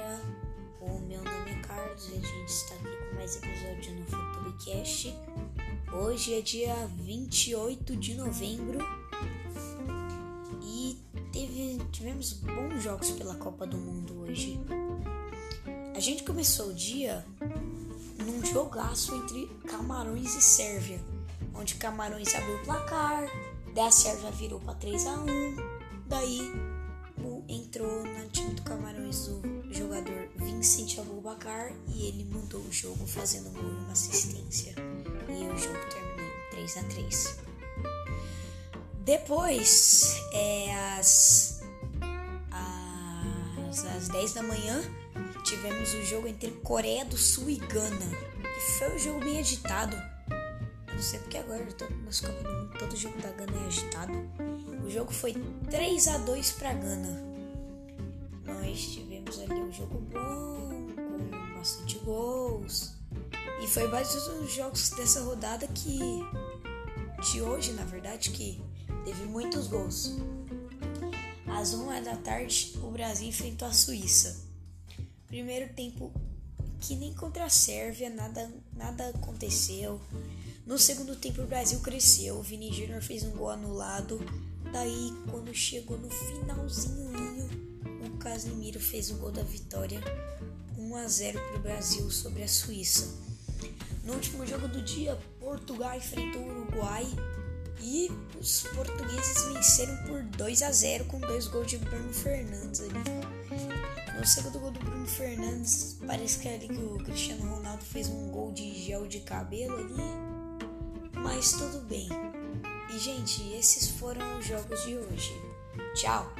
galera, o meu nome é Carlos e a gente está aqui com mais episódio no Futuricast. Hoje é dia 28 de novembro e teve, tivemos bons jogos pela Copa do Mundo hoje. A gente começou o dia num jogaço entre Camarões e Sérvia, onde Camarões abriu o placar, daí a Sérvia virou para 3 a 1 daí entrou no time do Camarões o Abubakar e ele mudou o jogo fazendo um gol e uma assistência. E o jogo terminou em 3 a 3 Depois, é, às, às, às 10 da manhã, tivemos o jogo entre Coreia do Sul e Gana. E foi um jogo bem agitado. Eu não sei porque agora, todo, nas Copa do Mundo, todo jogo da Gana é agitado. O jogo foi 3 a 2 para Gana nós tivemos ali um jogo bom, gols. E foi vários os jogos dessa rodada que. de hoje, na verdade, que teve muitos gols. Às 1 da tarde, o Brasil enfrentou a Suíça. Primeiro tempo que nem contra a Sérvia, nada, nada aconteceu. No segundo tempo, o Brasil cresceu. O Vini Júnior fez um gol anulado. Daí, quando chegou no finalzinho, Casemiro fez o gol da vitória 1 a 0 para o Brasil sobre a Suíça. No último jogo do dia, Portugal enfrentou o Uruguai e os portugueses venceram por 2 a 0 com dois gols de Bruno Fernandes ali. No segundo gol do Bruno Fernandes, parece que é ali que o Cristiano Ronaldo fez um gol de gel de cabelo ali, mas tudo bem. E gente, esses foram os jogos de hoje. Tchau!